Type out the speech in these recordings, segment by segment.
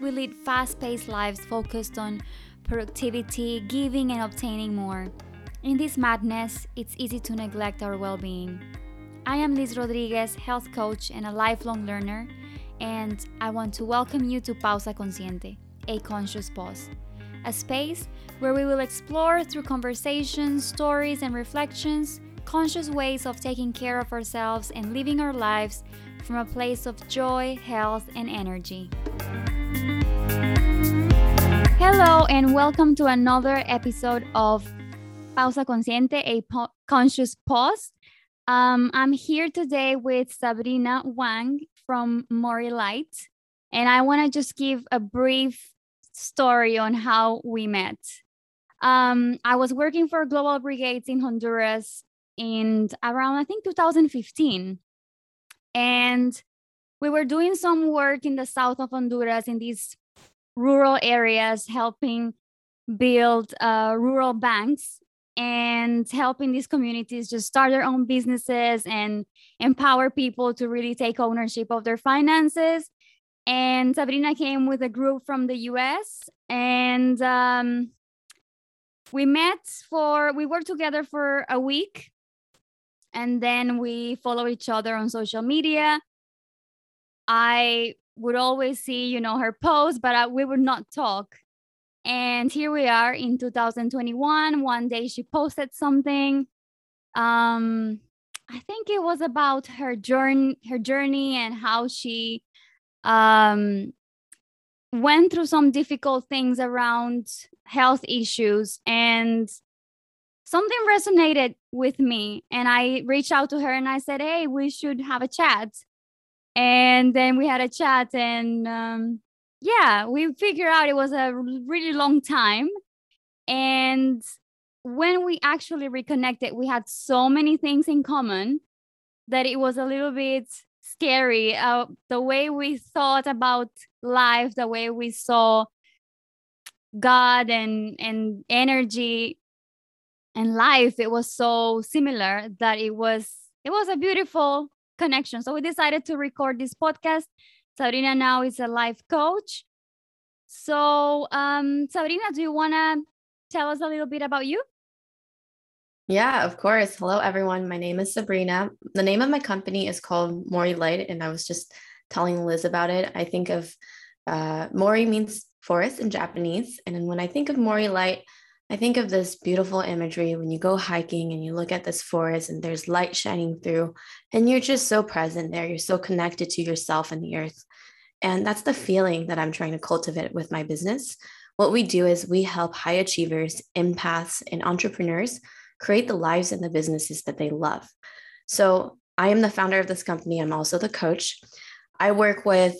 We lead fast paced lives focused on productivity, giving, and obtaining more. In this madness, it's easy to neglect our well being. I am Liz Rodriguez, health coach and a lifelong learner, and I want to welcome you to Pausa Consciente, a conscious pause, a space where we will explore through conversations, stories, and reflections conscious ways of taking care of ourselves and living our lives from a place of joy, health, and energy. Hello, and welcome to another episode of Pausa Consciente, a po- conscious pause. Um, I'm here today with Sabrina Wang from Mori Light, and I want to just give a brief story on how we met. Um, I was working for Global Brigades in Honduras in around, I think, 2015. And we were doing some work in the south of Honduras in these rural areas, helping build uh, rural banks and helping these communities just start their own businesses and empower people to really take ownership of their finances. And Sabrina came with a group from the US and um, we met for, we worked together for a week and then we follow each other on social media. I would always see, you know, her posts, but I, we would not talk. And here we are in 2021. One day she posted something. Um, I think it was about her journey, her journey, and how she um, went through some difficult things around health issues and something resonated with me and i reached out to her and i said hey we should have a chat and then we had a chat and um, yeah we figured out it was a really long time. And when we actually reconnected we had so many things in common that it was a little bit scary uh, the way we thought about life the way we saw god and and energy and life it was so similar that it was it was a beautiful connection so we decided to record this podcast sabrina now is a life coach so um sabrina do you want to tell us a little bit about you yeah, of course. Hello, everyone. My name is Sabrina. The name of my company is called Mori Light, and I was just telling Liz about it. I think of uh, Mori means forest in Japanese, and when I think of Mori Light, I think of this beautiful imagery when you go hiking and you look at this forest and there's light shining through, and you're just so present there. You're so connected to yourself and the earth. And that's the feeling that I'm trying to cultivate with my business. What we do is we help high achievers, empaths, and entrepreneurs create the lives and the businesses that they love. So I am the founder of this company. I'm also the coach. I work with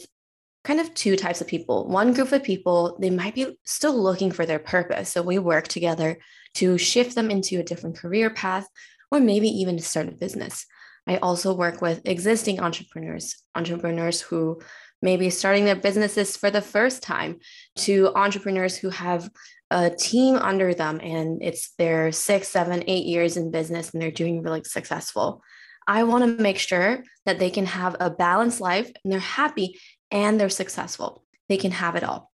kind of two types of people. One group of people, they might be still looking for their purpose. So we work together to shift them into a different career path or maybe even to start a business. I also work with existing entrepreneurs, entrepreneurs who may be starting their businesses for the first time, to entrepreneurs who have a team under them and it's their six, seven, eight years in business and they're doing really successful. I want to make sure that they can have a balanced life and they're happy and they're successful. They can have it all.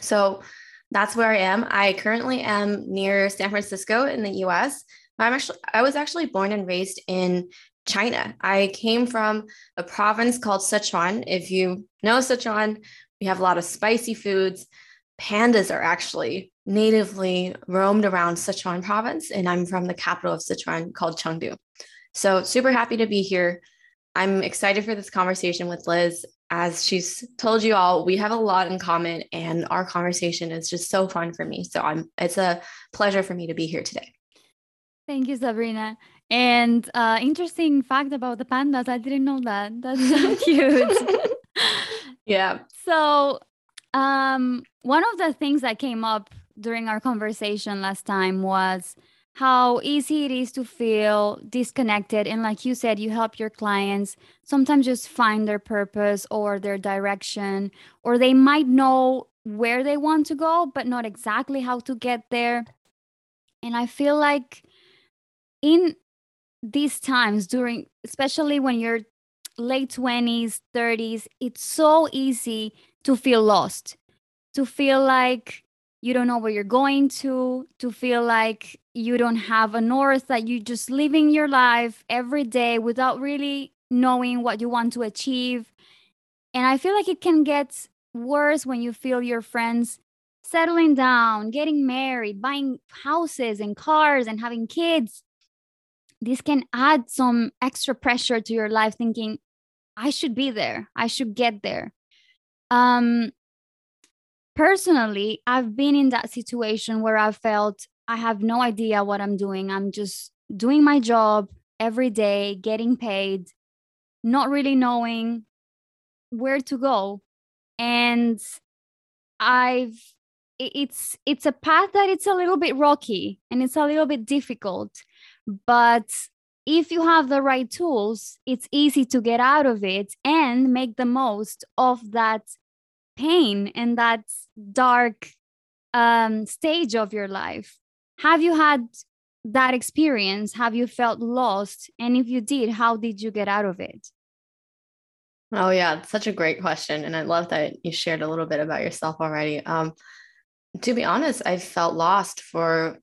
So that's where I am. I currently am near San Francisco in the US. I'm actually I was actually born and raised in China. I came from a province called Sichuan. If you know Sichuan, we have a lot of spicy foods. Pandas are actually natively roamed around Sichuan province, and I'm from the capital of Sichuan called Chengdu. So, super happy to be here. I'm excited for this conversation with Liz as she's told you all, we have a lot in common and our conversation is just so fun for me. So I'm it's a pleasure for me to be here today. Thank you, Sabrina. And uh, interesting fact about the pandas, I didn't know that. That's so cute. yeah. So um, one of the things that came up during our conversation last time was how easy it is to feel disconnected. And like you said, you help your clients sometimes just find their purpose or their direction, or they might know where they want to go, but not exactly how to get there. And I feel like in these times, during especially when you're late 20s, 30s, it's so easy to feel lost to feel like you don't know where you're going to, to feel like you don't have a north, that you're just living your life every day without really knowing what you want to achieve. And I feel like it can get worse when you feel your friends settling down, getting married, buying houses and cars and having kids. This can add some extra pressure to your life, thinking, I should be there, I should get there. Um, personally, I've been in that situation where I felt I have no idea what I'm doing. I'm just doing my job every day, getting paid, not really knowing where to go. And I've it's it's a path that it's a little bit rocky and it's a little bit difficult but if you have the right tools it's easy to get out of it and make the most of that pain and that dark um, stage of your life have you had that experience have you felt lost and if you did how did you get out of it oh yeah such a great question and i love that you shared a little bit about yourself already um, to be honest, I felt lost for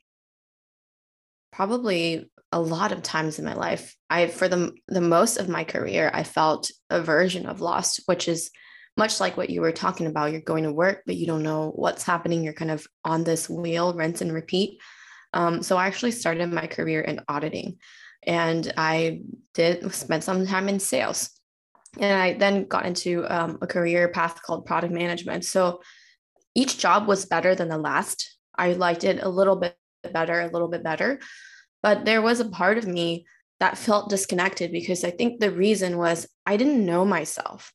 probably a lot of times in my life. I for the the most of my career, I felt a version of lost, which is much like what you were talking about. You're going to work, but you don't know what's happening. You're kind of on this wheel, rinse and repeat. Um, so I actually started my career in auditing, and I did spend some time in sales, and I then got into um, a career path called product management. So each job was better than the last. I liked it a little bit better, a little bit better. But there was a part of me that felt disconnected because I think the reason was I didn't know myself.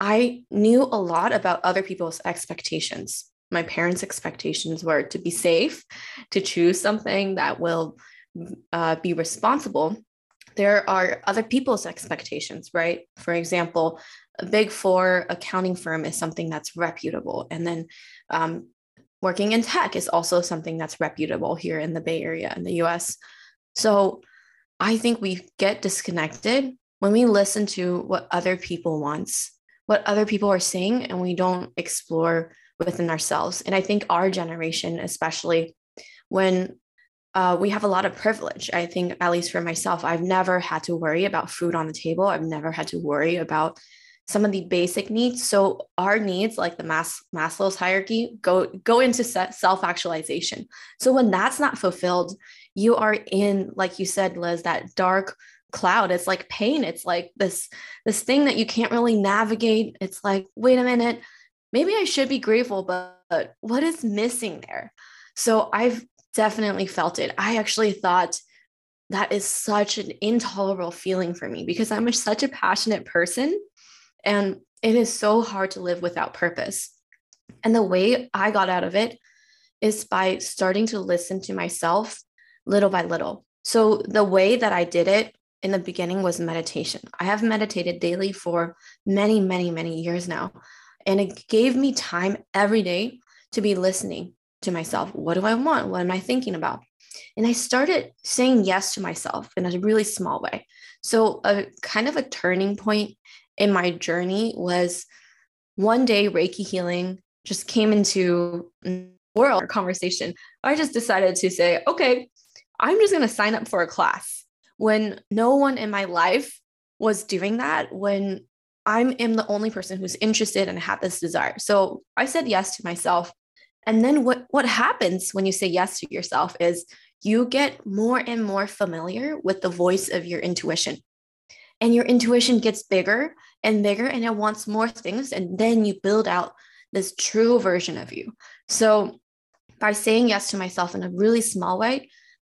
I knew a lot about other people's expectations. My parents' expectations were to be safe, to choose something that will uh, be responsible. There are other people's expectations, right? For example, a big four accounting firm is something that's reputable. And then um, working in tech is also something that's reputable here in the Bay Area in the US. So I think we get disconnected when we listen to what other people wants, what other people are saying, and we don't explore within ourselves. And I think our generation, especially when uh, we have a lot of privilege. I think, at least for myself, I've never had to worry about food on the table. I've never had to worry about some of the basic needs. So our needs, like the Mas- Maslow's hierarchy, go go into self actualization. So when that's not fulfilled, you are in, like you said, Liz, that dark cloud. It's like pain. It's like this this thing that you can't really navigate. It's like, wait a minute, maybe I should be grateful, but, but what is missing there? So I've definitely felt it. I actually thought that is such an intolerable feeling for me because I'm such a passionate person and it is so hard to live without purpose. And the way I got out of it is by starting to listen to myself little by little. So the way that I did it in the beginning was meditation. I have meditated daily for many, many, many years now. And it gave me time every day to be listening to myself. What do I want? What am I thinking about? And I started saying yes to myself in a really small way. So, a kind of a turning point in my journey was one day Reiki healing just came into world conversation. I just decided to say, okay, I'm just going to sign up for a class when no one in my life was doing that, when I am the only person who's interested and had this desire. So I said yes to myself. And then what, what happens when you say yes to yourself is you get more and more familiar with the voice of your intuition and your intuition gets bigger and bigger and it wants more things and then you build out this true version of you so by saying yes to myself in a really small way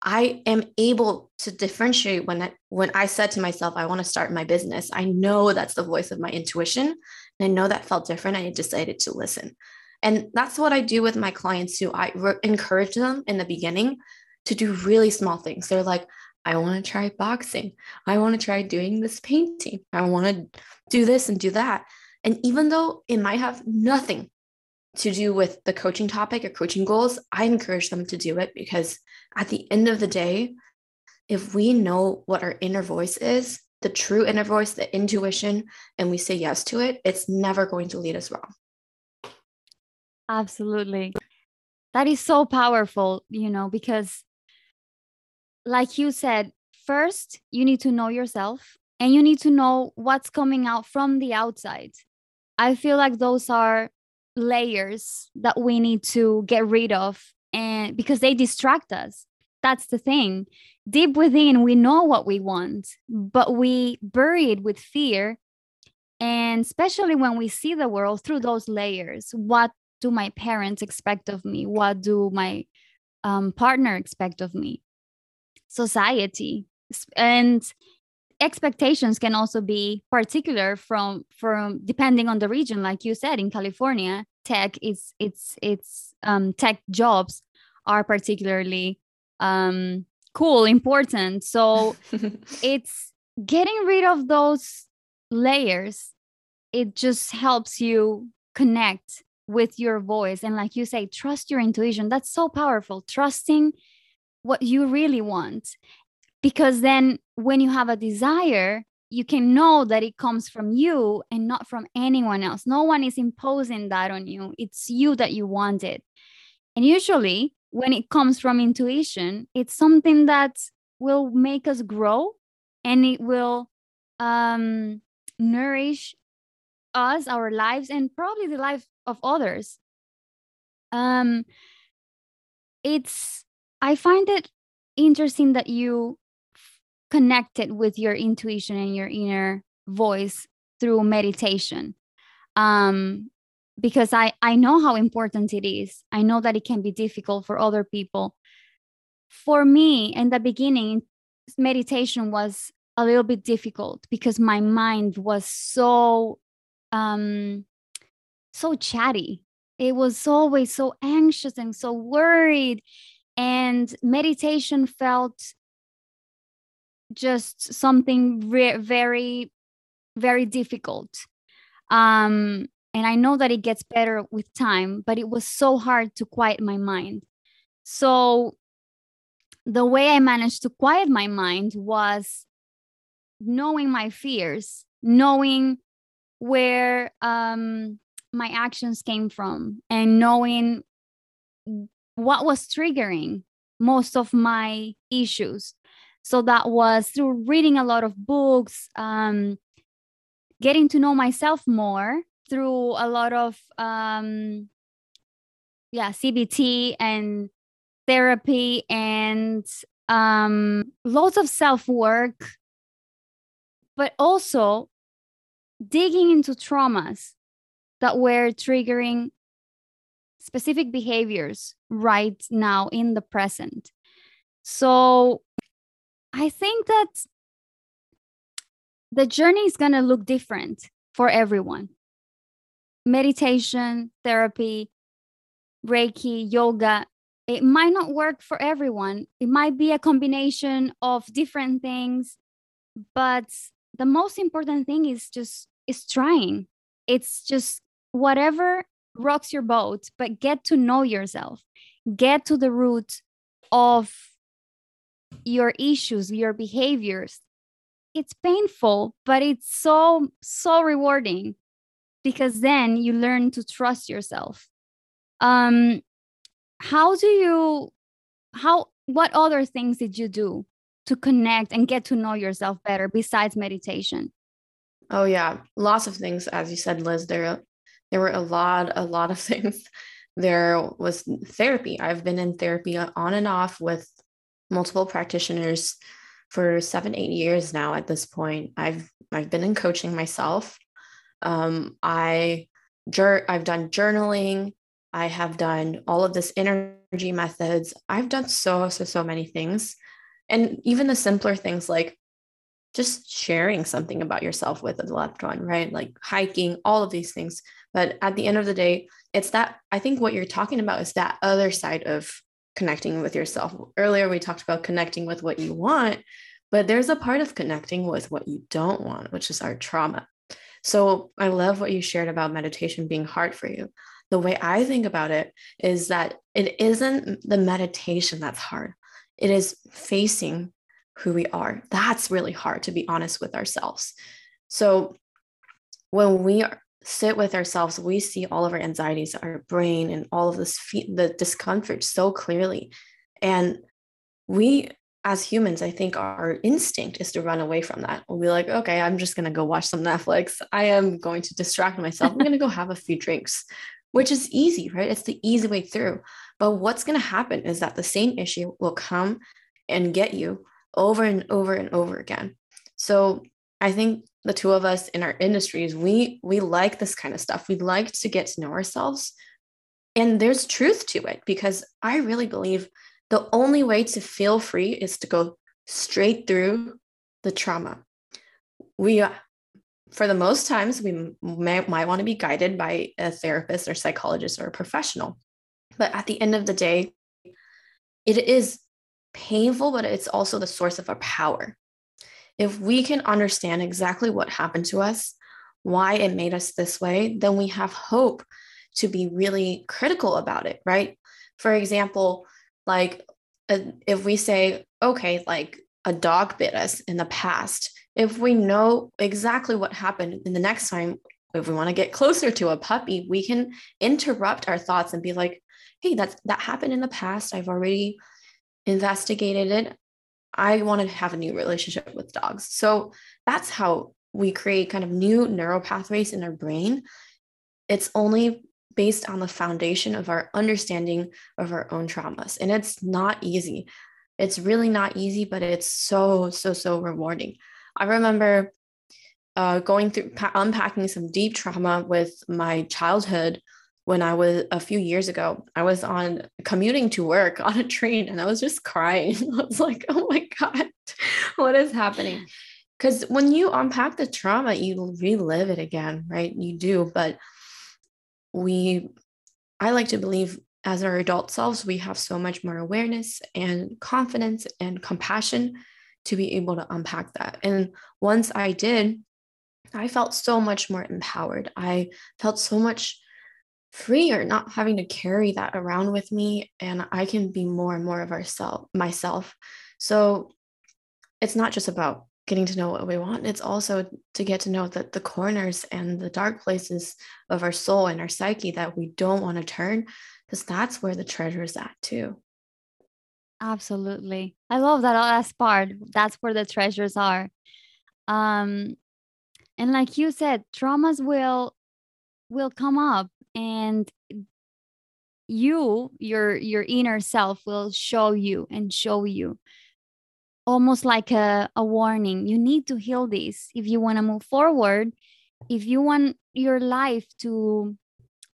i am able to differentiate when I, when i said to myself i want to start my business i know that's the voice of my intuition and i know that felt different i decided to listen and that's what i do with my clients too i re- encourage them in the beginning to do really small things they're like I want to try boxing. I want to try doing this painting. I want to do this and do that. And even though it might have nothing to do with the coaching topic or coaching goals, I encourage them to do it because at the end of the day, if we know what our inner voice is, the true inner voice, the intuition, and we say yes to it, it's never going to lead us wrong. Absolutely. That is so powerful, you know, because like you said, first you need to know yourself and you need to know what's coming out from the outside. I feel like those are layers that we need to get rid of and because they distract us. That's the thing. Deep within, we know what we want, but we bury it with fear. And especially when we see the world through those layers, what do my parents expect of me? What do my um, partner expect of me? Society. And expectations can also be particular from from depending on the region. Like you said in california tech is it's it's um, tech jobs are particularly um, cool important. So it's getting rid of those layers it just helps you connect with your voice. And like you say trust your intuition. That's so powerful. Trusting what you really want because then when you have a desire you can know that it comes from you and not from anyone else. No one is imposing that on you. It's you that you want it. And usually when it comes from intuition it's something that will make us grow and it will um, nourish us our lives and probably the life of others. Um it's i find it interesting that you connected with your intuition and your inner voice through meditation. Um because i i know how important it is. I know that it can be difficult for other people. For me in the beginning meditation was a little bit difficult because my mind was so um so chatty. It was always so anxious and so worried. And meditation felt just something re- very very difficult. Um and i know that it gets better with time but it was so hard to quiet my mind. So the way i managed to quiet my mind was knowing my fears knowing where um my actions came from and knowing what was triggering most of my issues so that was through reading a lot of books, um, getting to know myself more through a lot of um, yeah CBT and therapy and um, lots of self work, but also digging into traumas that were triggering specific behaviors right now in the present. So I think that the journey is going to look different for everyone. Meditation, therapy, Reiki, yoga, it might not work for everyone. It might be a combination of different things, but the most important thing is just is trying. It's just whatever rocks your boat, but get to know yourself. Get to the root of your issues, your behaviors. It's painful, but it's so, so rewarding because then you learn to trust yourself. Um, how do you, how, what other things did you do to connect and get to know yourself better besides meditation? Oh yeah, lots of things. As you said, Liz, there there were a lot, a lot of things. There was therapy. I've been in therapy on and off with multiple practitioners for seven, eight years now at this point. I've I've been in coaching myself. Um, I jur- I've done journaling. I have done all of this energy methods. I've done so, so, so many things. And even the simpler things like just sharing something about yourself with a loved one, right? Like hiking, all of these things. But at the end of the day, it's that I think what you're talking about is that other side of connecting with yourself. Earlier, we talked about connecting with what you want, but there's a part of connecting with what you don't want, which is our trauma. So I love what you shared about meditation being hard for you. The way I think about it is that it isn't the meditation that's hard, it is facing who we are. That's really hard to be honest with ourselves. So when we are sit with ourselves, we see all of our anxieties, our brain, and all of this fe- the discomfort so clearly. And we as humans, I think our instinct is to run away from that. We'll be like, okay, I'm just going to go watch some Netflix. I am going to distract myself. I'm going to go have a few drinks, which is easy, right? It's the easy way through. But what's going to happen is that the same issue will come and get you over and over and over again. So I think the two of us in our industries, we we like this kind of stuff. We like to get to know ourselves. And there's truth to it because I really believe the only way to feel free is to go straight through the trauma. We, uh, for the most times, we may, might want to be guided by a therapist or psychologist or a professional. But at the end of the day, it is painful, but it's also the source of our power. If we can understand exactly what happened to us, why it made us this way, then we have hope to be really critical about it, right? For example, like uh, if we say okay like a dog bit us in the past if we know exactly what happened in the next time if we want to get closer to a puppy we can interrupt our thoughts and be like hey that's that happened in the past i've already investigated it i want to have a new relationship with dogs so that's how we create kind of new neural pathways in our brain it's only based on the foundation of our understanding of our own traumas. And it's not easy. It's really not easy, but it's so, so, so rewarding. I remember uh, going through pa- unpacking some deep trauma with my childhood when I was a few years ago. I was on commuting to work on a train and I was just crying. I was like, oh my God, what is happening? Because when you unpack the trauma, you relive it again, right? You do. But we i like to believe as our adult selves we have so much more awareness and confidence and compassion to be able to unpack that and once i did i felt so much more empowered i felt so much freer not having to carry that around with me and i can be more and more of ourself myself so it's not just about getting to know what we want. It's also to get to know that the corners and the dark places of our soul and our psyche that we don't want to turn, because that's where the treasure is at too. Absolutely. I love that last part. That's where the treasures are. Um, and like you said, traumas will will come up and you your your inner self will show you and show you. Almost like a, a warning. You need to heal this if you want to move forward if you want your life to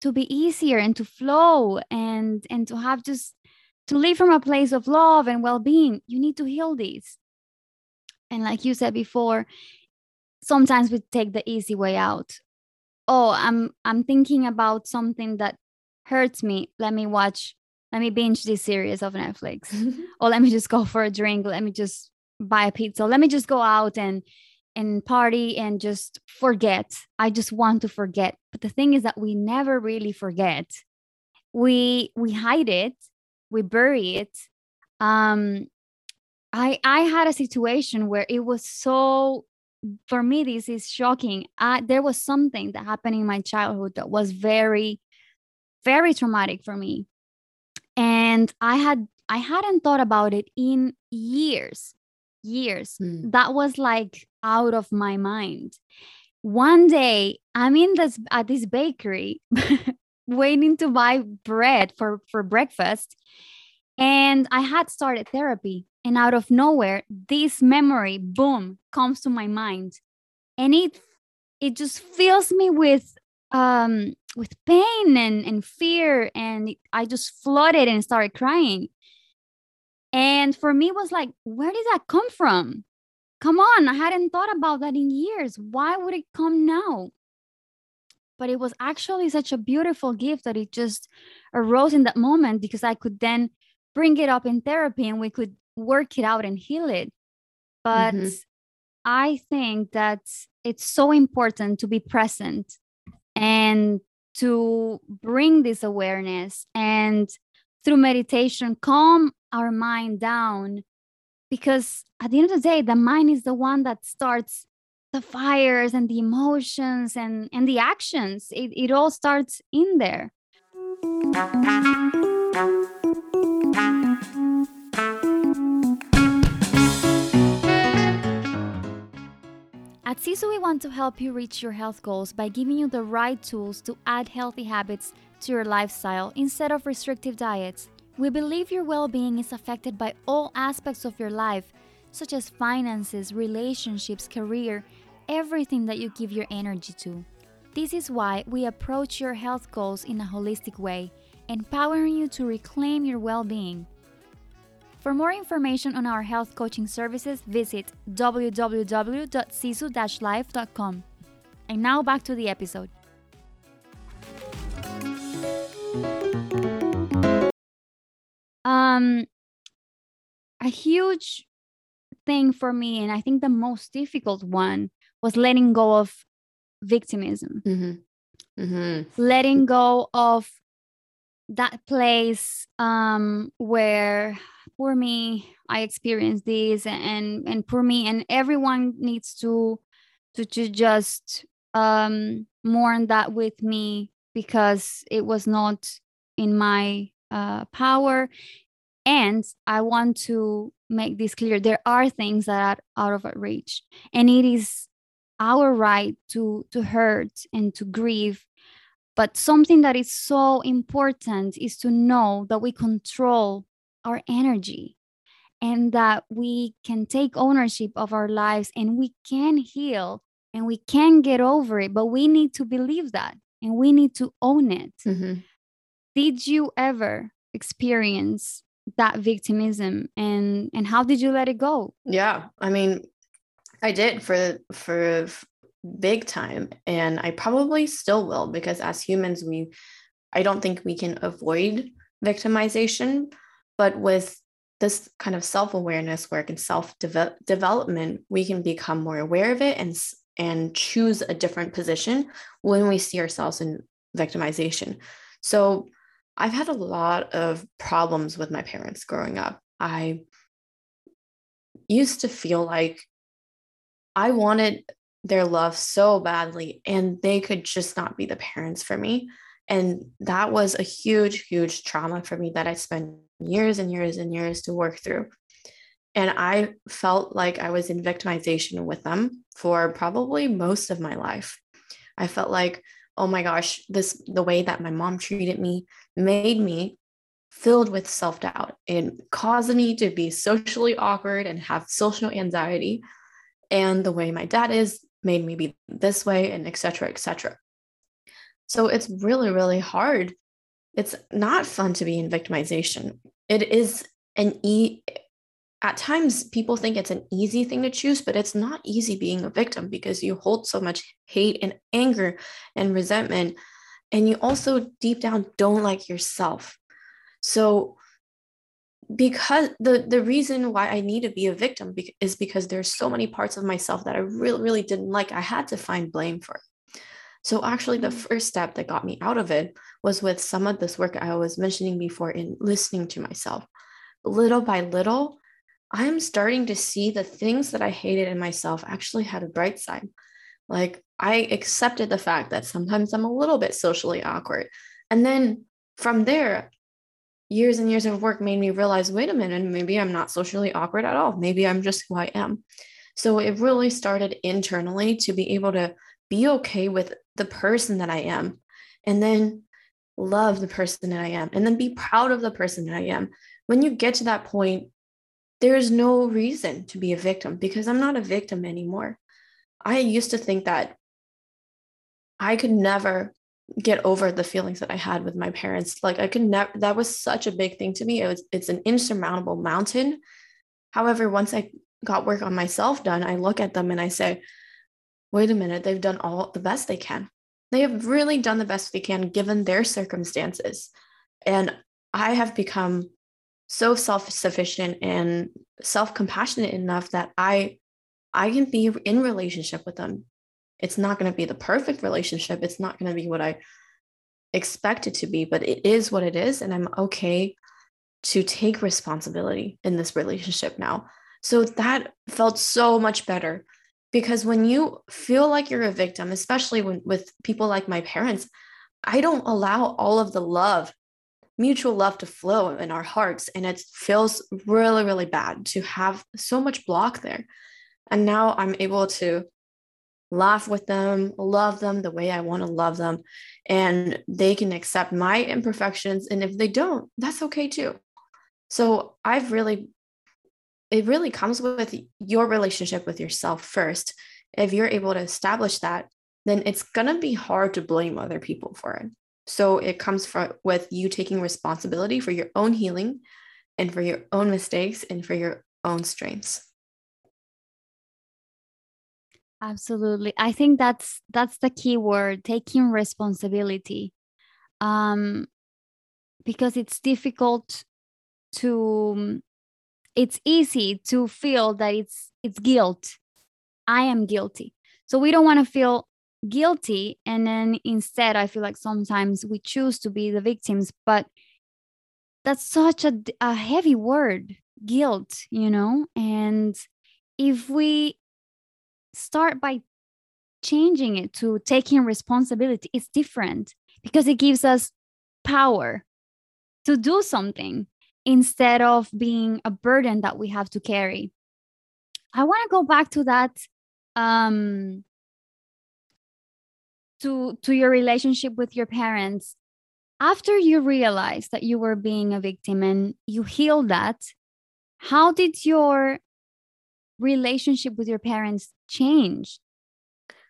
to be easier and to flow and and to have just to live from a place of love and well-being you need to heal this. And like you said before sometimes we take the easy way out oh i'm i'm thinking about something that hurts me let me watch let me binge this series of Netflix. or let me just go for a drink. Let me just buy a pizza. Let me just go out and and party and just forget. I just want to forget. But the thing is that we never really forget. We we hide it, we bury it. Um I I had a situation where it was so for me this is shocking. I, there was something that happened in my childhood that was very very traumatic for me and i had i hadn't thought about it in years years mm. that was like out of my mind one day i'm in this at this bakery waiting to buy bread for for breakfast and i had started therapy and out of nowhere this memory boom comes to my mind. And it it just fills me with um with pain and, and fear. And i just flooded and started crying. And for me it was like where did that come from? Come on i hadn't thought about that in years. Why would it come now? But it was actually such a beautiful gift that it just arose in that moment because i could then bring it up in therapy and we could work it out and heal it. But mm-hmm. i think that it's so important to be present and to bring this awareness and through meditation calm our mind down because at the end of the day the mind is the one that starts the fires and the emotions and and the actions. It, it all starts in there At Sisu, we want to help you reach your health goals by giving you the right tools to add healthy habits to your lifestyle instead of restrictive diets. We believe your well being is affected by all aspects of your life, such as finances, relationships, career, everything that you give your energy to. This is why we approach your health goals in a holistic way, empowering you to reclaim your well being. For more information on our health coaching services, visit www.sisu-life.com. And now back to the episode. Um, a huge thing for me, and I think the most difficult one, was letting go of victimism. Mm-hmm. Mm-hmm. Letting go of that place um, where poor me, I experienced this, and and poor me, and everyone needs to to to just um, mourn that with me because it was not in my uh, power. And I want to make this clear: there are things that are out of our reach, and it is our right to to hurt and to grieve but something that is so important is to know that we control our energy and that we can take ownership of our lives and we can heal and we can get over it but we need to believe that and we need to own it Mm-hmm. did you ever experience that victimism and and how did you let it go Yeah, I mean, I did for for big time, and I probably still will because as humans, we I don't think we can avoid victimization, but with this kind of self awareness work and self development, we can become more aware of it and and choose a different position when we see ourselves in victimization. So I've had a lot of problems with my parents growing up. I used to feel like I wanted their love so badly and they could just not be the parents for me. And that was a huge, huge trauma for me that I spent years and years and years to work through. And I felt like I was in victimization with them for probably most of my life. I felt like, oh my gosh, this the way that my mom treated me made me filled with self-doubt and caused me to be socially awkward and have social anxiety. And the way my dad is made me be this way and etc. etc. So it's really, really hard. It's not fun to be in victimization. It is an e at times people think it's an easy thing to choose, but it's not easy being a victim because you hold so much hate and anger and resentment. And you also deep down don't like yourself. So because the the reason why I need to be a victim be- is because there's so many parts of myself that I really really didn't like. I had to find blame for. So actually the first step that got me out of it was with some of this work I was mentioning before in listening to myself. Little by little, I'm starting to see the things that I hated in myself actually had a bright side. Like I accepted the fact that sometimes I'm a little bit socially awkward. And then from there, years and years of work made me realize wait a minute, maybe I'm not socially awkward at all. Maybe I'm just who I am. So it really started internally to be able to be okay with the person that I am and then love the person that I am and then be proud of the person that I am. When you get to that point, there's no reason to be a victim because I'm not a victim anymore. I used to think that I could never get over the feelings that I had with my parents. Like I could never that was such a big thing to me. It was it's an insurmountable mountain. However, once I got work on myself done, I look at them and I say, wait a minute, they've done all the best they can. They have really done the best they can given their circumstances. And I have become so self-sufficient and self-compassionate enough that I I can be in relationship with them it's not going to be the perfect relationship. It's not going to be what I expect it to be, but it is what it is. And I'm okay to take responsibility in this relationship now. So that felt so much better because when you feel like you're a victim especially when with people like my parents i don't allow all of the love mutual love to flow in our hearts and it feels really really bad to have so much block there. And now i'm able to laugh with them love them the way i want to love them and they can accept my imperfections and if they don't that's okay too. So i've really it really comes with your relationship with yourself first if you're able to establish that then it's going to be hard to blame other people for it so it comes from with you taking responsibility for your own healing and for your own mistakes and for your own strengths. Absolutely. I think that's that's the key word, taking responsibility. Um because it's difficult to it's easy to feel that it's it's guilt. I am guilty. So we don't want to feel guilty and then instead i feel like sometimes we choose to be the victims but that's such a, a heavy word guilt you know and if we start by changing it to taking responsibility it's different because it gives us power to do something instead of being a burden that we have to carry. I want to go back to that um to to your relationship with your parents. After you realized that you were being a victim and you healed that how did your relationship with your parents change?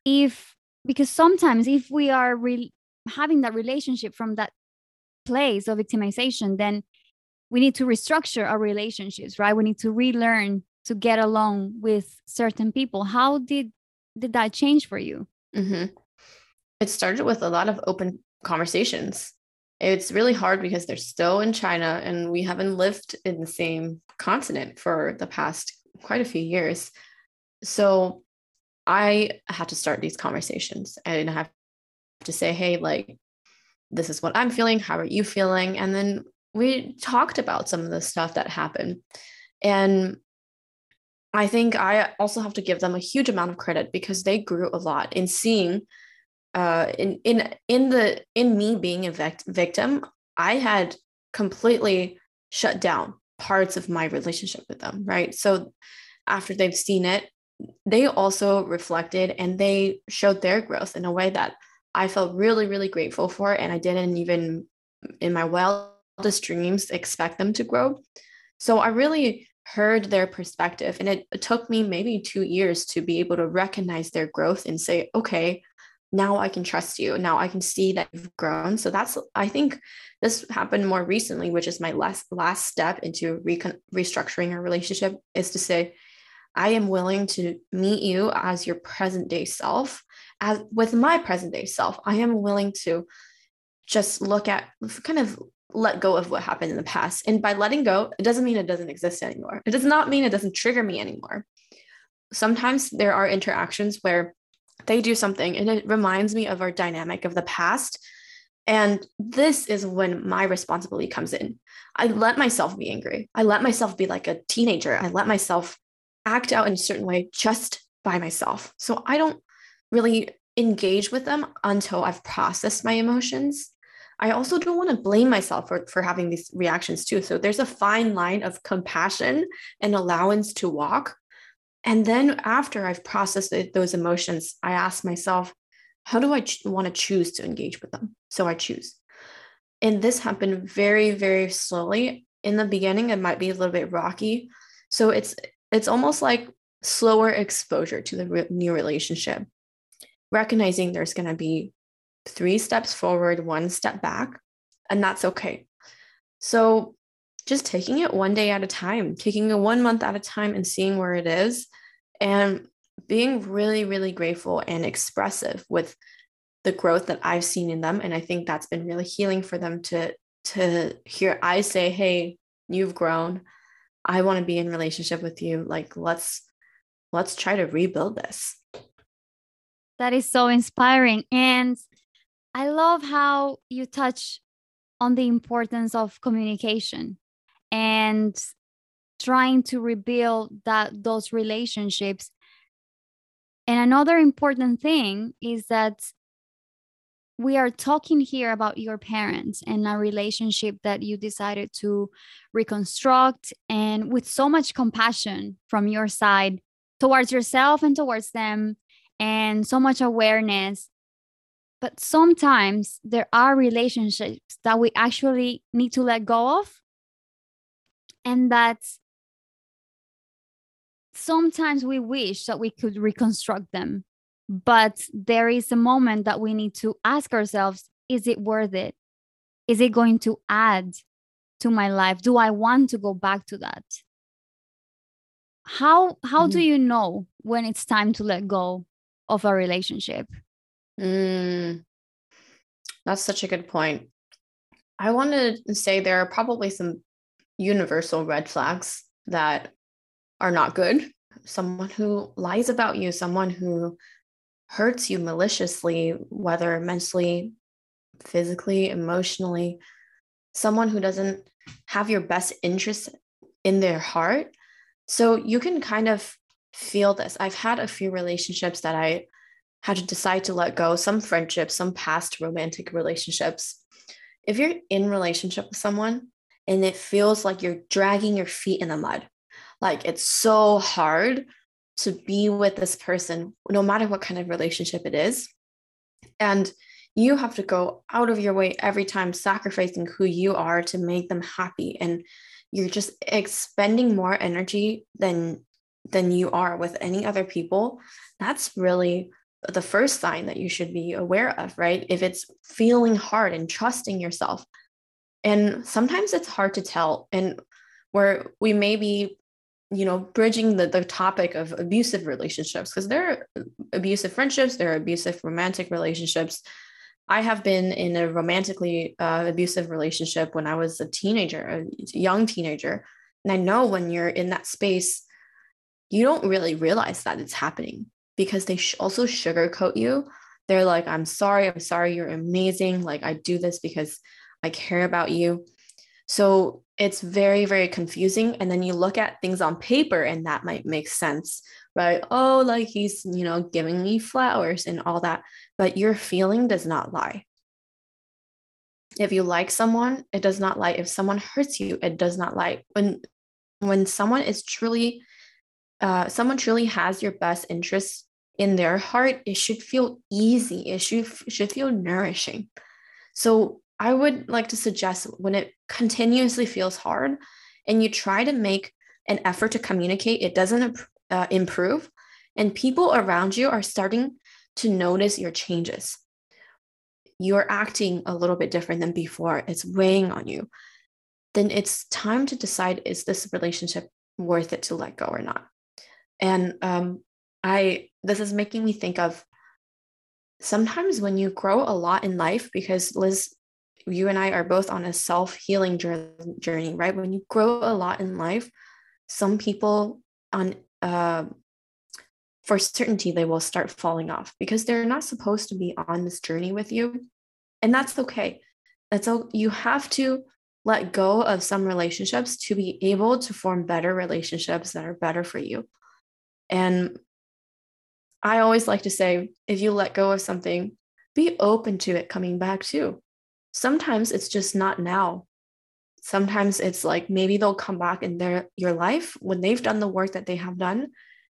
If because sometimes if we are re- having that relationship from that place of victimization then we need to restructure our relationships right we need to relearn to get along with certain people how did did that change for you mm-hmm it started with a lot of open conversations. It's really hard because they're still in China and we haven't lived in the same continent for the past quite a few years. So I had to start these conversations and I have to say, hey, like, this is what I'm feeling. How are you feeling? And then we talked about some of the stuff that happened. And I think I also have to give them a huge amount of credit because they grew a lot in seeing uh, in in in the in me being a vect- victim, I had completely shut down parts of my relationship with them. Right. So after they've seen it, they also reflected and they showed their growth in a way that I felt really really grateful for, and I didn't even in my wildest dreams expect them to grow. So I really heard their perspective and it, took me maybe two years to be able to recognize their growth and say okay now I can trust you. Now I can see that you've grown. So that's, I think this happened more recently, which is my last, last step into recon- restructuring a relationship is to say, I am willing to meet you as your present day self, as with my present day self. I am willing to just look at kind of let go of what happened in the past. And by letting go, it doesn't mean it doesn't exist anymore. It does not mean it doesn't trigger me anymore. Sometimes there are interactions where they do something and it reminds me of our dynamic of the past. And this is when my responsibility comes in. I let myself be angry. I let myself be like a teenager. I let myself act out in a certain way just by myself. So I don't really engage with them until I've processed my emotions. I also don't want to blame myself for, for having these reactions too. So there's a fine line of compassion and allowance to walk and then after I've processed those emotions, I ask myself, how do I ch- want to choose to engage with them? So I choose. And this happened very, very slowly. In the beginning, it might be a little bit rocky. So it's it's almost like slower exposure to the re- new relationship. Recognizing there's going to be three steps forward, one step back, and that's okay. So just taking it one day at a time, taking it one month at a time and seeing where it is and being really, really grateful and expressive with the growth that I've seen in them. And I think that's been really healing for them to to hear I say, hey, you've grown. I want to be in relationship with you. Like let's let's try to rebuild this. That is so inspiring. And I love how you touch on the importance of communication and trying to rebuild that those relationships. And another important thing is that we are talking here about your parents and a relationship that you decided to reconstruct and with so much compassion from your side towards yourself and towards them and so much awareness but sometimes there are relationships that we actually need to let go of and that sometimes we wish that we could reconstruct them. But there is a moment that we need to ask ourselves is it worth it? Is it going to add to my life? Do i want to go back to that? How how mm-hmm. do you know when it's time to let go of a relationship mm, that's such a good point i want to say there are probably some universal red flags that are not good someone who lies about you someone who hurts you maliciously, whether mentally, physically, emotionally, someone who doesn't have your best interest in their heart. So you can kind of feel this. I've had a few relationships that I had to decide to let go, some friendships, some past romantic relationships. If you're in relationship with someone and it feels like you're dragging your feet in the mud, like it's so hard to be with this person, no matter what kind of relationship it is. And you have to go out of your way every time, sacrificing who you are to make them happy. And you're just expending more energy than than you are with any other people that's really the first sign that you should be aware of right? If it's feeling hard and trusting yourself. And sometimes it's hard to tell and where we may be you know bridging the, the topic of abusive relationships because there are abusive friendships there are abusive romantic relationships. I have been in a romantically uh, abusive relationship when i was a teenager a young teenager and i know when you're in that space you don't really realize that it's happening because they sh- also sugarcoat you they're like i'm sorry i'm sorry you're amazing like i do this because i care about you so it's very, very confusing. And then you look at things on paper and that might make sense, right? Oh, like he's, you know, giving me flowers and all that. But your feeling does not lie. If you like someone, it does not lie. If someone hurts you, it does not lie. When when someone is truly uh, someone truly has your best interests in their heart, it should feel easy. It should should feel nourishing. So I would like to suggest when it continuously feels hard and you try to make an effort to communicate, it doesn't uh, improve. And people around you are starting to notice your changes. You're acting a little bit different than before, it's weighing on you. Then it's time to decide is this relationship worth it to let go or not? And um, I, this is making me think of sometimes when you grow a lot in life, because Liz you and I are both on a self healing journey, right? When you grow a lot in life, some people on uh, for certainty they will start falling off because they're not supposed to be on this journey with you, and that's okay. That's all. You have to let go of some relationships to be able to form better relationships that are better for you. And I always like to say, if you let go of something, be open to it coming back too. Sometimes it's just not now. Sometimes it's like maybe they'll come back in their your life when they've done the work that they have done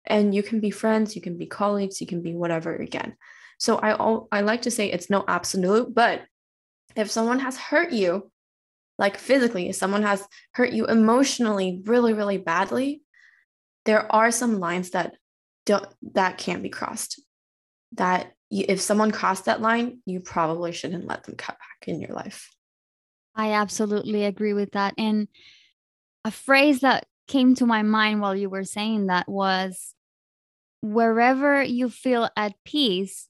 and you can be friends you can be colleagues you can be whatever again. So i all i like to say it's no absolute but if someone has hurt you like physically if someone has hurt you emotionally really really badly there are some lines that don't that can't be crossed that if someone crossed that line, you probably shouldn't let them cut back in your life. I absolutely agree with that. And a phrase that came to my mind while you were saying that was wherever you feel at peace,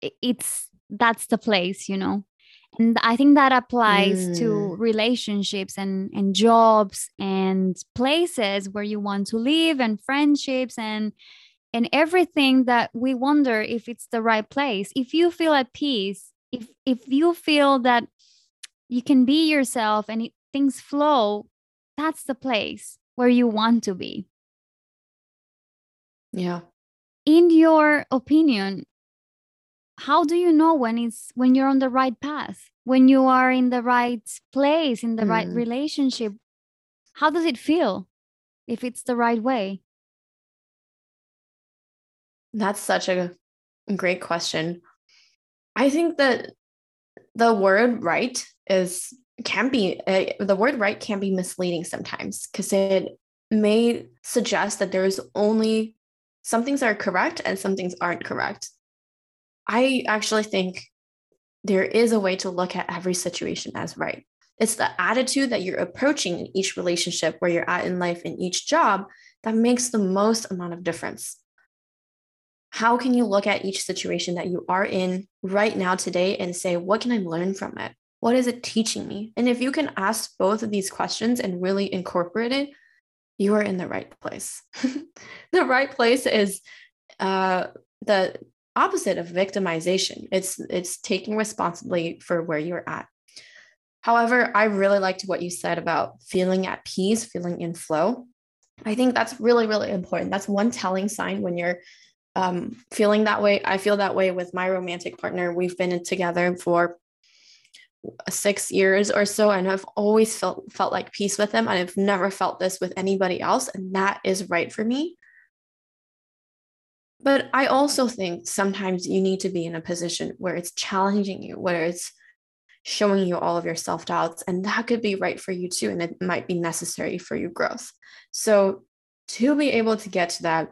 it's that's the place, you know. And I think that applies mm. to relationships and, and jobs and places where you want to live and friendships and and everything that we wonder if it's the right place. If you feel at peace if if you feel that you can be yourself and it, things flow that's the place where you want to be. Yeah. In your opinion, how do you know when it's when you're on the right path, when you are in the right place, in the mm. right relationship? How does it feel if it's the right way? That's such a great question. I think that the word right is can be uh, the word right can be misleading sometimes because it may suggest that there's only some things are correct and some things aren't correct. I actually think there is a way to look at every situation as right. It's the attitude that you're approaching in each relationship where you're at in life in each job that makes the most amount of difference. How can you look at each situation that you are in right now today and say, what can I learn from it? What is it teaching me? And if you can ask both of these questions and really incorporate it, you are in the right place. the right place is uh, the opposite of victimization. It's it's taking responsibility for where you're at. However, I really liked what you said about feeling at peace, feeling in flow. I think that's really, really important. That's one telling sign when you're um, feeling that way. I feel that way with my romantic partner. We've been together for six years or so and I've always felt felt like peace with him and I've never felt this with anybody else and that is right for me. But I also think sometimes you need to be in a position where it's challenging you, where it's showing you all of your self-doubts and that could be right for you too and it might be necessary for your growth. So to be able to get to that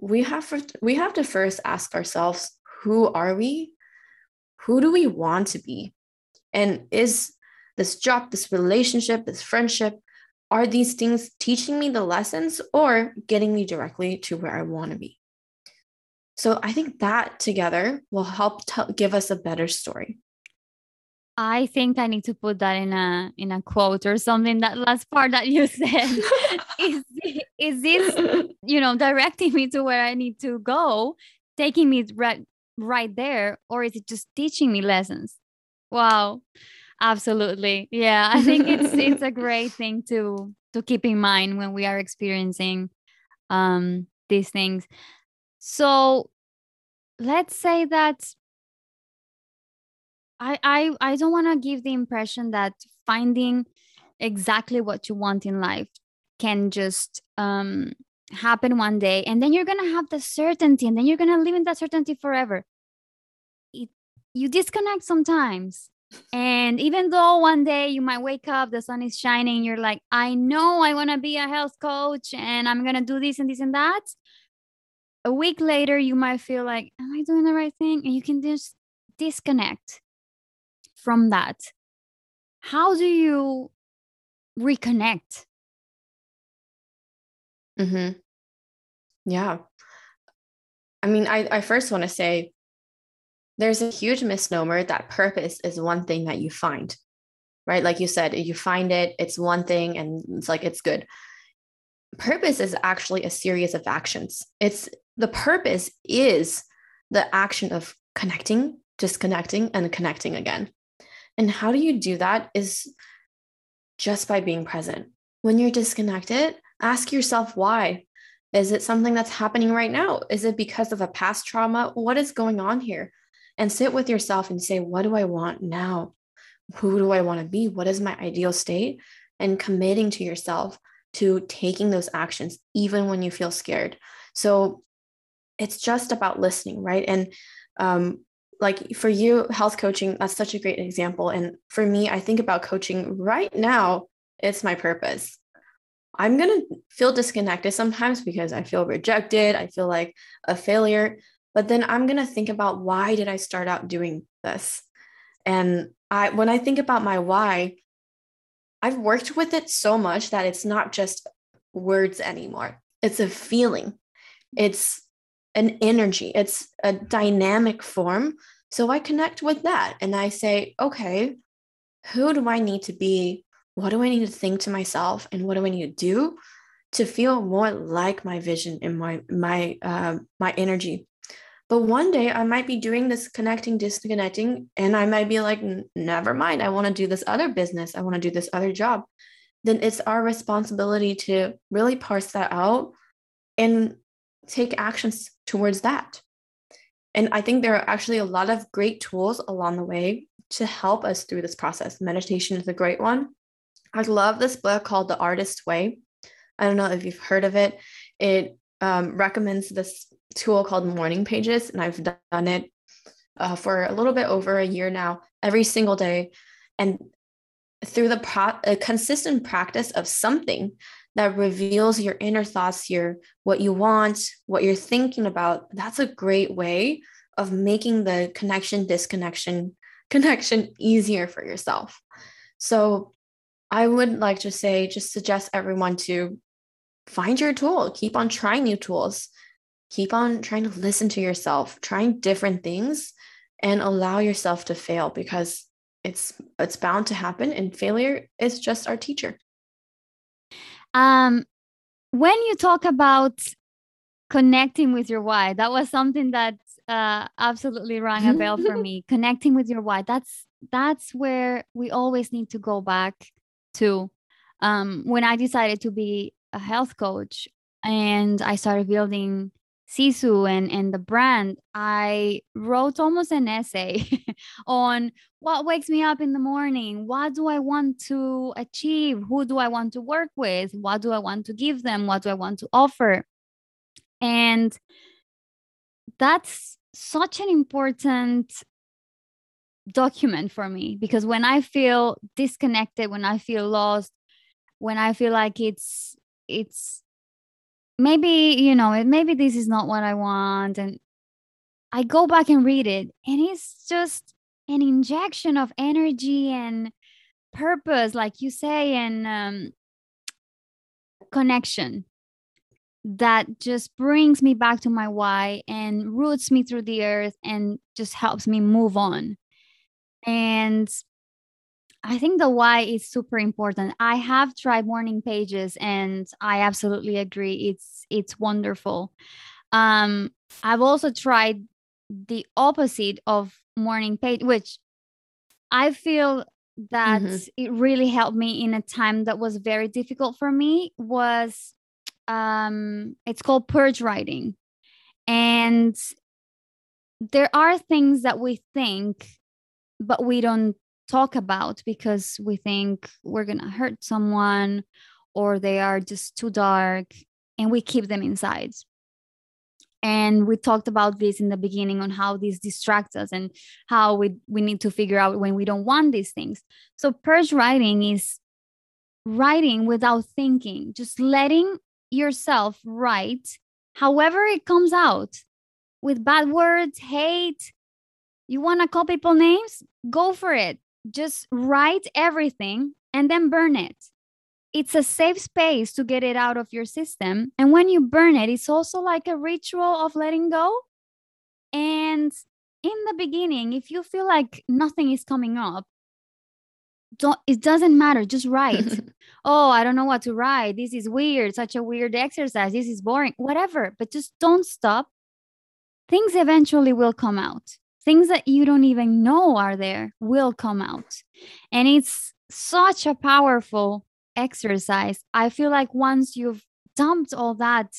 we have we have to first ask ourselves who are we? Who do we want to be? And is this job, this relationship, this friendship, are these things teaching me the lessons or getting me directly to where I want to be? So I think that together will help t- give us a better story. I think I need to put that in a in a quote or something. That last part that you said is is this you know directing me to where I need to go, taking me right right there, or is it just teaching me lessons? Wow. Absolutely. Yeah. I think it's it's a great thing to to keep in mind when we are experiencing um these things. So let's say that I I I don't want to give the impression that finding exactly what you want in life can just um happen one day and then you're going to have the certainty and then you're going to live in that certainty forever. It, you disconnect sometimes and even though one day you might wake up, the sun is shining, you're like, I know I want to be a health coach and I'm going to do this and this and that. A week later, you might feel like, Am I doing the right thing? And you can just disconnect from that. How do you reconnect? Mm-hmm. Yeah. I mean, I, I first want to say there's a huge misnomer that purpose is one thing that you find, right? Like you said, you find it, it's one thing, and it's like it's good. Purpose is actually a series of actions. It's the purpose is the action of connecting, disconnecting, and connecting again. And how do you do that is just by being present. When you're disconnected, ask yourself why. Is it something that's happening right now? Is it because of a past trauma? What is going on here? and sit with yourself and say, what do I want now? Who do I want to be? What is my ideal state? And committing to yourself to taking those actions, even when you feel scared. So it's just about listening, right? And um, like for you, health coaching, that's such a great example. And for me, I think about coaching right now, it's my purpose. I'm going to feel disconnected sometimes because I feel rejected. I feel like a failure but then i'm going to think about why did i start out doing this and i when i think about my why i've worked with it so much that it's not just words anymore it's a feeling it's an energy it's a dynamic form. So i connect with that and i say okay who do i need to be? What do i need to think to myself? And what do i need to do to feel more like my vision and my my uh, my energy? But one day I might be doing this connecting, disconnecting, and I might be like, never mind, I want to do this other business, I want to do this other job. Then it's our responsibility to really parse that out and take actions towards that. And I think there are actually a lot of great tools along the way to help us through this process. Meditation is a great one. I love this book called The Artist Way. I don't know if you've heard of it. It um, recommends this tool called Morning Pages, and I've done it uh, for a little bit over a year now, every single day. And through the pro- a consistent practice of something that reveals your inner thoughts, your what you want, what you're thinking about, that's a great way of making the connection disconnection connection easier for yourself. So I would like to say, just suggest everyone to find your tool, keep on trying new tools, keep on trying to listen to yourself, trying different things, and allow yourself to fail because it's it's bound to happen and failure is just our teacher. Um when you talk about connecting with your why, that was something that uh, absolutely rang a bell for me. Connecting with your why. That's that's where we always need to go back to. Um, when I decided to be a health coach and I started building Sisu and, and the brand, I wrote almost an essay on what wakes me up in the morning. What do I want to achieve? Who do I want to work with? What do I want to give them? What do I want to offer? And that's such an important document for me because when I feel disconnected, when I feel lost, when I feel like it's it's maybe you know maybe this is not what I want and I go back and read it and it's just an injection of energy and purpose like you say and um, connection that just brings me back to my why and roots me through the earth and just helps me move on. And I think the why is super important. I have tried morning pages and I absolutely agree. It's it's wonderful. Um I've also tried the opposite of morning page which I feel that mm-hmm. it really helped me in a time that was very difficult for me was um, it's called purge writing. And there are things that we think, but we don't talk about because we think we're going to hurt someone or they are just too dark and we keep them inside. And we talked about this in the beginning on how this distracts us and how we, we need to figure out when we don't want these things. So, purge writing is writing without thinking, just letting yourself write however it comes out with bad words, hate. You want to call people names? Go for it. Just write everything and then burn it. It's a safe space to get it out of your system. And when you burn it, it's also like a ritual of letting go. And in the beginning, if you feel like nothing is coming up, don't it doesn't matter. Just write. Oh i don't know what to write. This is weird. Such a weird exercise. This is boring. Whatever. But just don't stop. Things eventually will come out things that you don't even know are there will come out. And it's such a powerful exercise. I feel like once you've dumped all that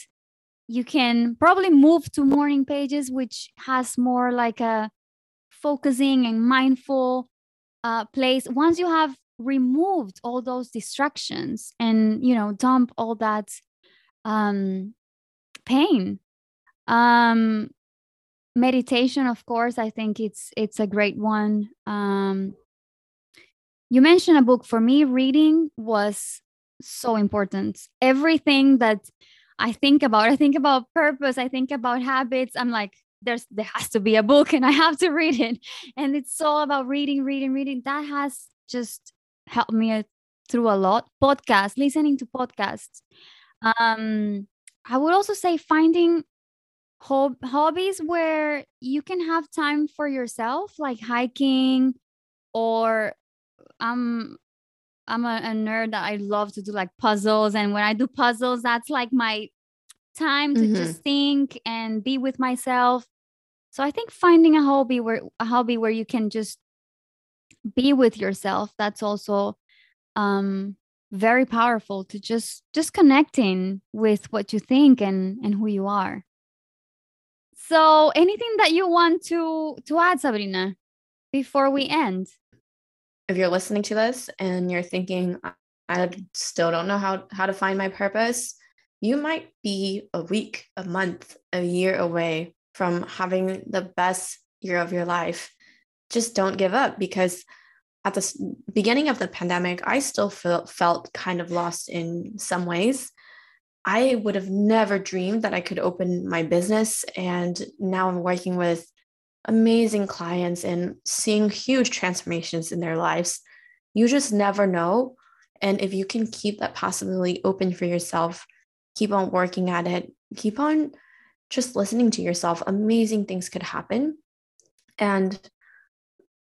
you can probably move to morning pages which has more like a focusing and mindful uh, place. Once you have removed all those distractions and you know dump all that um, pain um, meditation of course i think it's it's a great one um, you mentioned a book for me reading was so important everything that i think about i think about purpose i think about habits i'm like there's there has to be a book and I have to read it. And it's all about reading, reading, reading. That has just helped me through a lot. Podcasts, listening to podcasts. Um, I would also say finding hob- hobbies where you can have time for yourself, like hiking, or I'm I'm a, a nerd that I love to do like puzzles, and when I do puzzles, that's like my time to mm-hmm. just think and be with myself. So I think finding a hobby where a hobby where you can just be with yourself that's also um very powerful to just just connecting with what you think and and who you are So, anything that you want to to add, Sabrina, before we end? If you're listening to this and you're thinking, I still don't know how how to find my purpose, you might be a week, a month, a year away from having the best year of your life. Just don't give up because at the beginning of the pandemic, I still felt felt kind of lost in some ways. I would have never dreamed that I could open my business. And now I'm working with amazing clients and seeing huge transformations in their lives. You just never know. And if you can keep that possibility open for yourself, keep on working at it, keep on just listening to yourself, amazing things could happen. And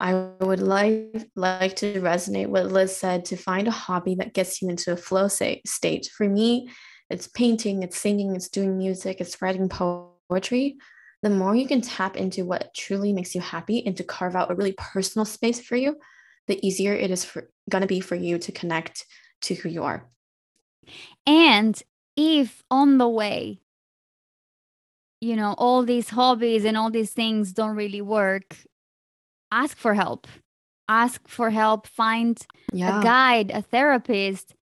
I would like like to resonate what Liz said to find a hobby that gets you into a flow state. For me, it's painting, it's singing, it's doing music, it's writing poetry. The more you can tap into what truly makes you happy and to carve out a really personal space for you, the easier it is going to be for you to connect to who you are. And if on the way, you know, all these hobbies and all these things don't really work, ask for help. Ask for help, find yeah. a guide, a therapist,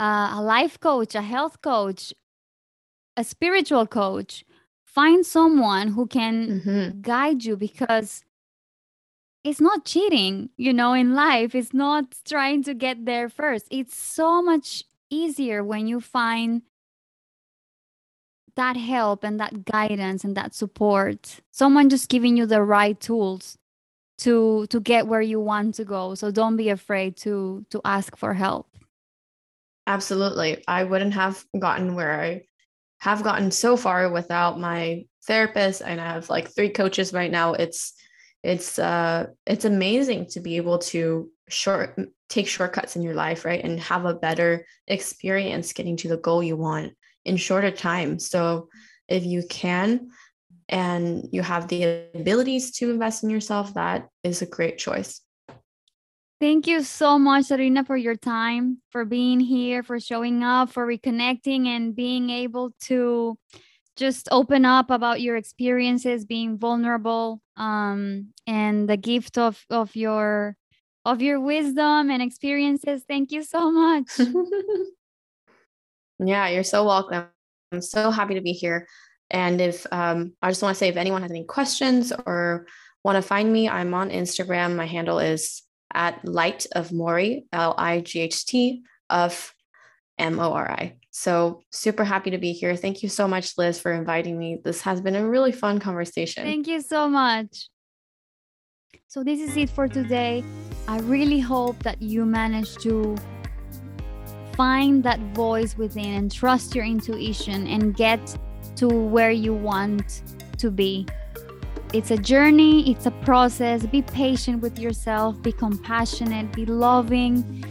uh, a life coach, a health coach, a spiritual coach. Find someone who can mm-hmm. guide you because it's not cheating, you know, in life. It's not trying to get there first. It's so much easier when you find that help and that guidance and that support. Someone just giving you the right tools to to get where you want to go. So don't be afraid to to ask for help. Absolutely. I wouldn't have gotten where I have gotten so far without my therapist and I have like three coaches right now. It's it's uh it's amazing to be able to short take shortcuts in your life right and have a better experience getting to the goal you want in shorter time so if you can and you have the abilities to invest in yourself that is a great choice Thank you so much, Sabrina, for your time, for being here, for showing up, for reconnecting, and being able to just open up about your experiences being vulnerable um, and the gift of of your of your wisdom and experiences. Thank you so much. Yeah you're so welcome. I'm so happy to be here. And if um, i just want to say if anyone has any questions or want to find me i'm on instagram. My handle is at light of mori l-i-g-h-t of m-o-r-i so, super happy to be here. Thank you so much, Liz, for inviting me. This has been a really fun conversation. Thank you so much. So, this is it for today. I really hope that you manage to find that voice within and trust your intuition and get to where you want to be. It's a journey, it's a process. Be patient with yourself, be compassionate, be loving.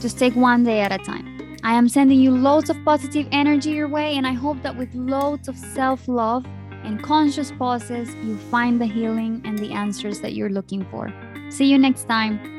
Just take one day at a time. I am sending you loads of positive energy your way, and I hope that with loads of self love and conscious pauses, you find the healing and the answers that you're looking for. See you next time.